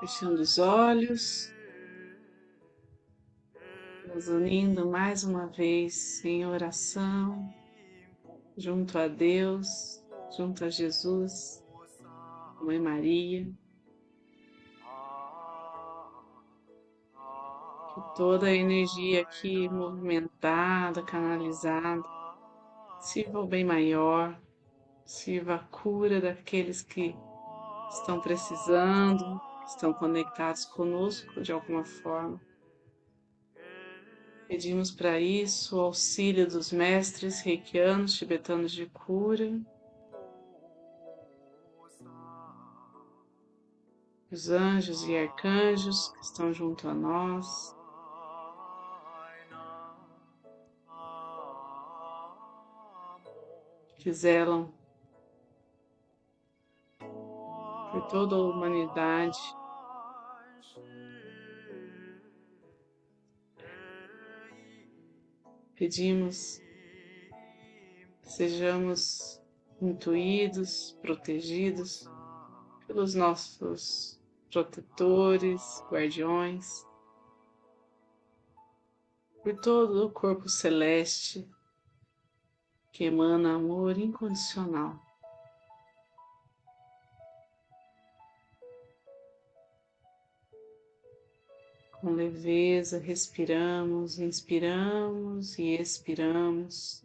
fechando os olhos, nos unindo mais uma vez em oração, junto a Deus, junto a Jesus, Mãe Maria. Que toda a energia aqui movimentada, canalizada, sirva o bem maior, sirva a cura daqueles que estão precisando, estão conectados conosco de alguma forma. Pedimos para isso o auxílio dos mestres reikianos tibetanos de cura, os anjos e arcanjos que estão junto a nós. Que zelam por toda a humanidade. Pedimos que sejamos intuídos, protegidos pelos nossos protetores, guardiões, por todo o corpo celeste que emana amor incondicional. Com leveza, respiramos, inspiramos e expiramos,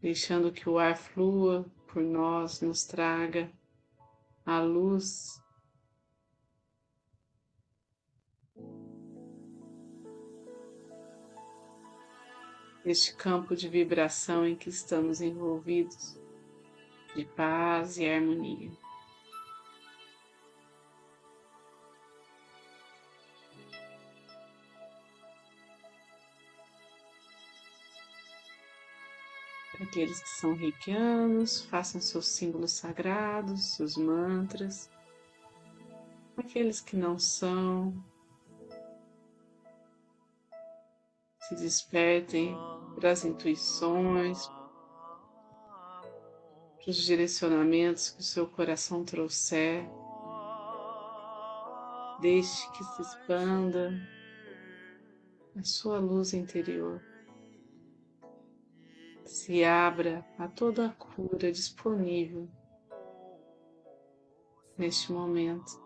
deixando que o ar flua por nós, nos traga a luz. Este campo de vibração em que estamos envolvidos, de paz e harmonia. Aqueles que são reikianos, façam seus símbolos sagrados, seus mantras. Aqueles que não são, se despertem para as intuições, para os direcionamentos que o seu coração trouxer. Deixe que se expanda a sua luz interior se abra a toda a cura disponível neste momento.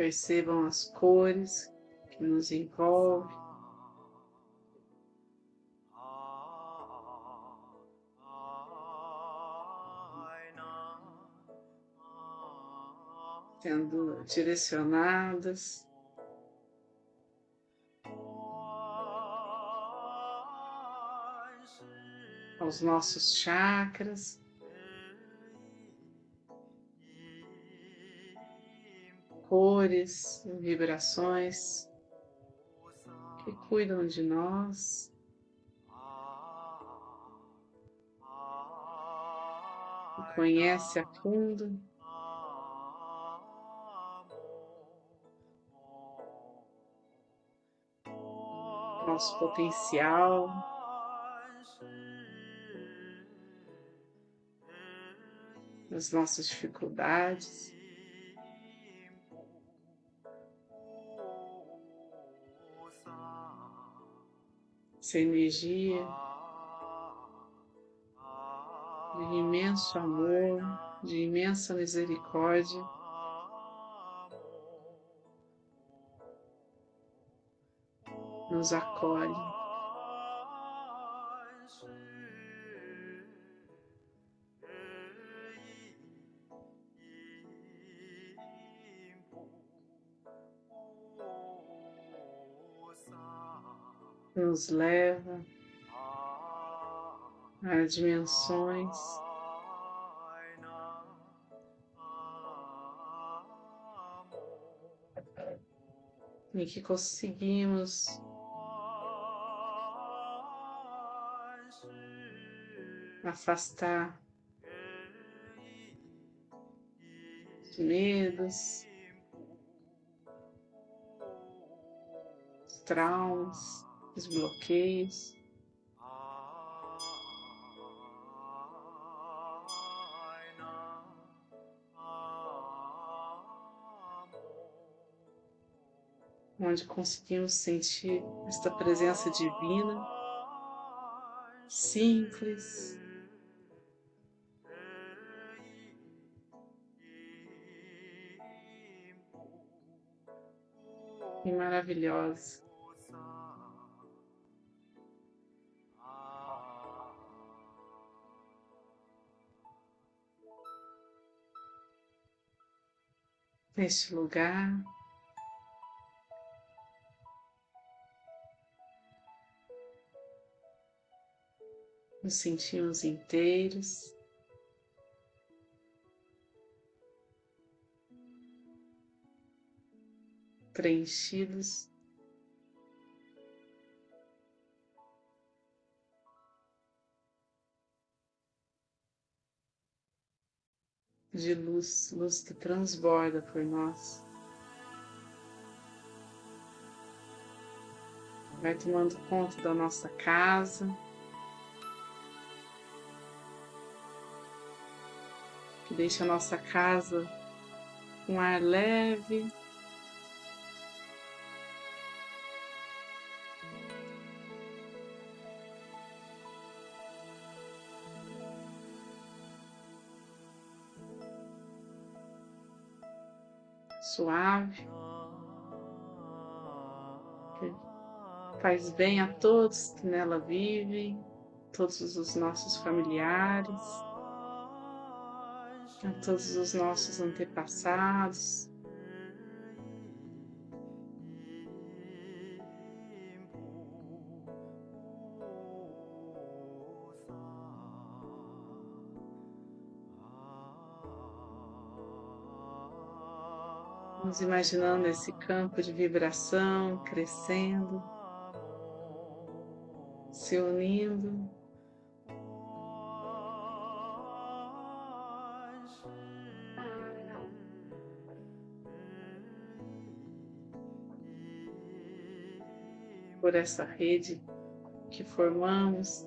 Percebam as cores que nos envolvem. Sendo direcionadas aos nossos chakras. Cores, vibrações que cuidam de nós. Que conhece a fundo nosso potencial, as nossas dificuldades. Essa energia de imenso amor, de imensa misericórdia. nos acolhe. Nos leva a dimensões em que conseguimos afastar os medos, os traumas, os bloqueios. onde conseguimos sentir esta presença divina, simples, e maravilhosa. Neste lugar, nos sentimos inteiros. Preenchidos de luz, luz que transborda por nós. Vai tomando conta da nossa casa. que deixa a nossa casa um ar leve. Suave, que faz bem a todos que nela vivem, todos os nossos familiares a todos os nossos antepassados. Vamos imaginando esse campo de vibração crescendo, se unindo. por essa rede que formamos.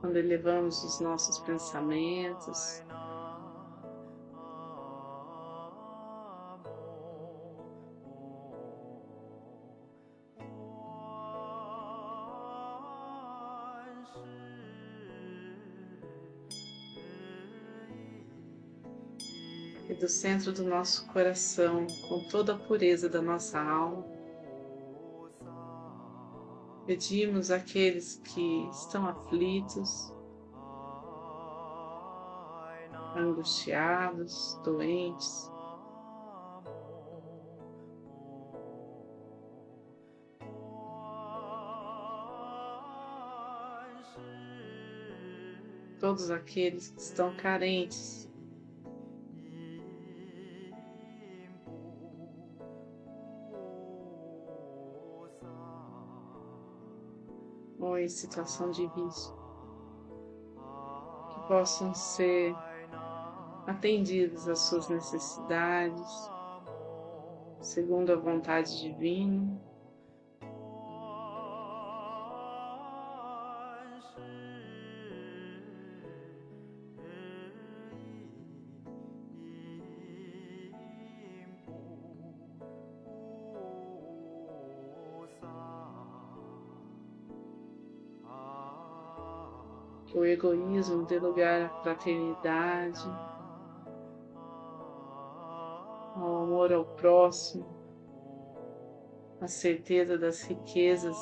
Quando elevamos os nossos pensamentos, do centro do nosso coração, com toda a pureza da nossa alma. Pedimos àqueles que estão aflitos, angustiados, doentes, todos aqueles que estão carentes em situação de risco, que possam ser atendidas às suas necessidades, segundo a vontade divina. Egoísmo dê lugar à fraternidade, ao amor ao próximo, a certeza das riquezas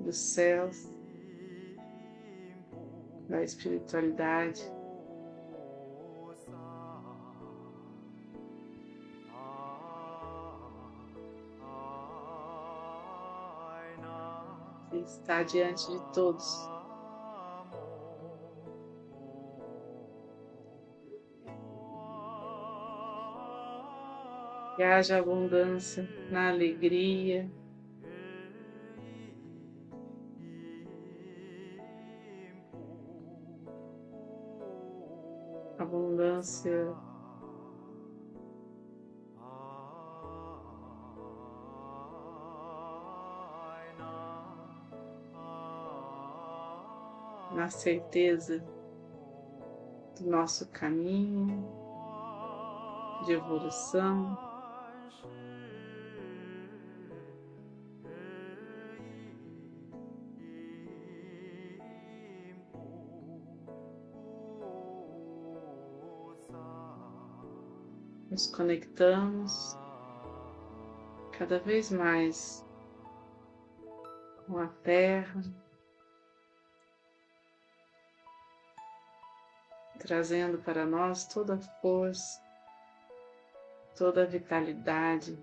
dos céus, da espiritualidade. Está diante de todos. Que haja abundância na alegria, abundância na certeza do nosso caminho de evolução. Nos conectamos cada vez mais com a Terra. Trazendo para nós toda a força, toda a vitalidade.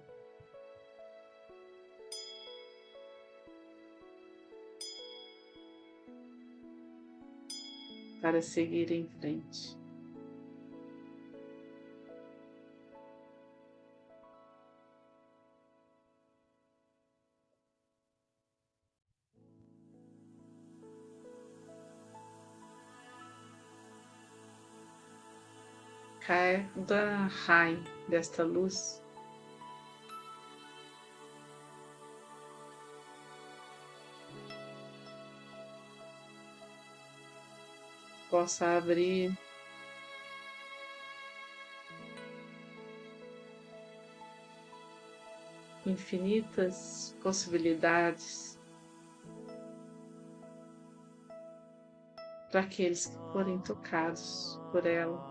Para seguir em frente. Cada raio desta luz possa abrir infinitas possibilidades para aqueles que forem tocados por ela.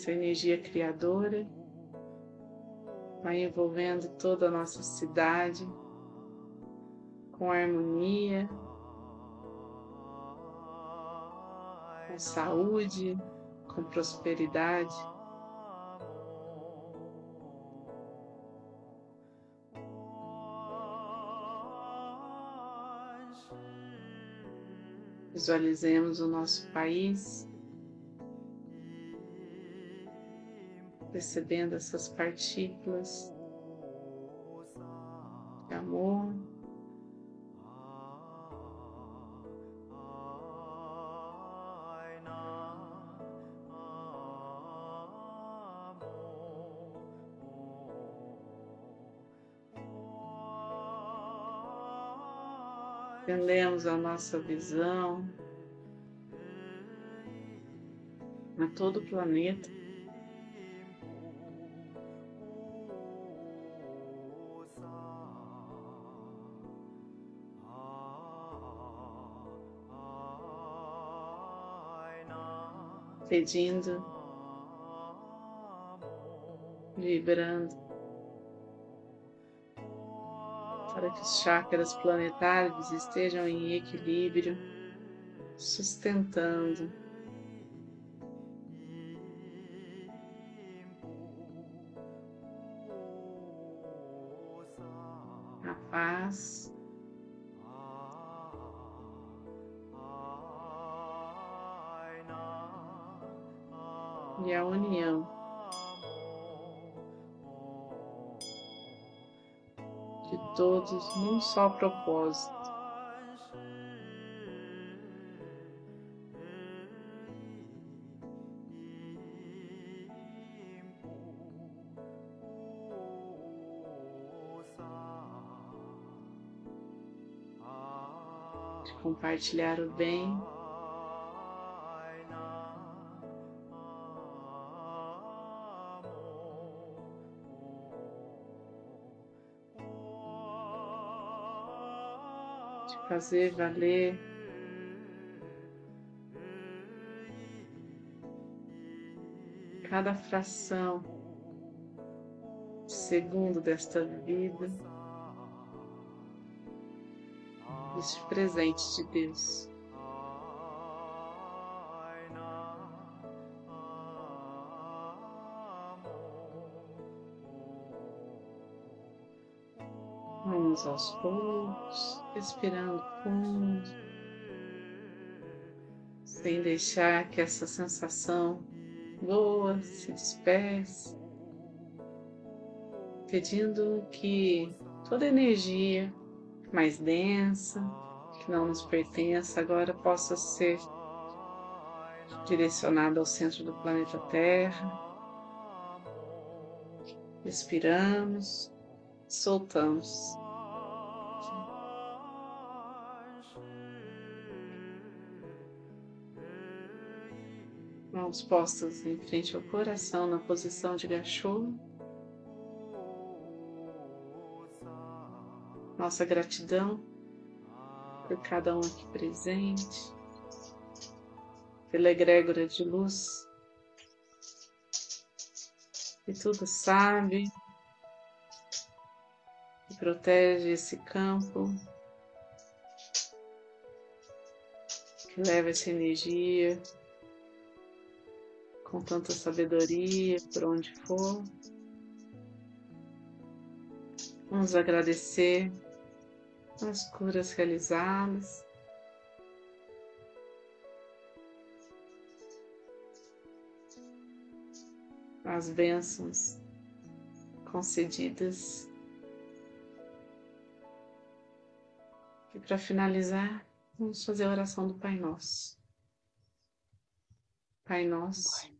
Essa energia criadora vai envolvendo toda a nossa cidade com harmonia, com saúde, com prosperidade. Visualizemos o nosso país percebendo essas partículas de amor. Entendemos a nossa visão a todo o planeta. Pedindo, vibrando, para que os chakras planetários estejam em equilíbrio, sustentando. E a união. De todos num só propósito. De compartilhar o bem fazer valer cada fração de segundo desta vida, este presente de Deus. Vamos aos poucos, respirando fundo, sem deixar que essa sensação boa se disperse, pedindo que toda energia mais densa, que não nos pertença, agora possa ser direcionada ao centro do planeta Terra. Respiramos, soltamos. Mãos postas em frente ao coração na posição de gachô. Nossa gratidão por cada um aqui presente, pela egrégora de luz que tudo sabe, que protege esse campo, que leva essa energia com tanta sabedoria por onde for. Vamos agradecer as curas realizadas. As bênçãos concedidas. E para finalizar, vamos fazer a oração do Pai Nosso. Pai Nosso